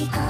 Chicago.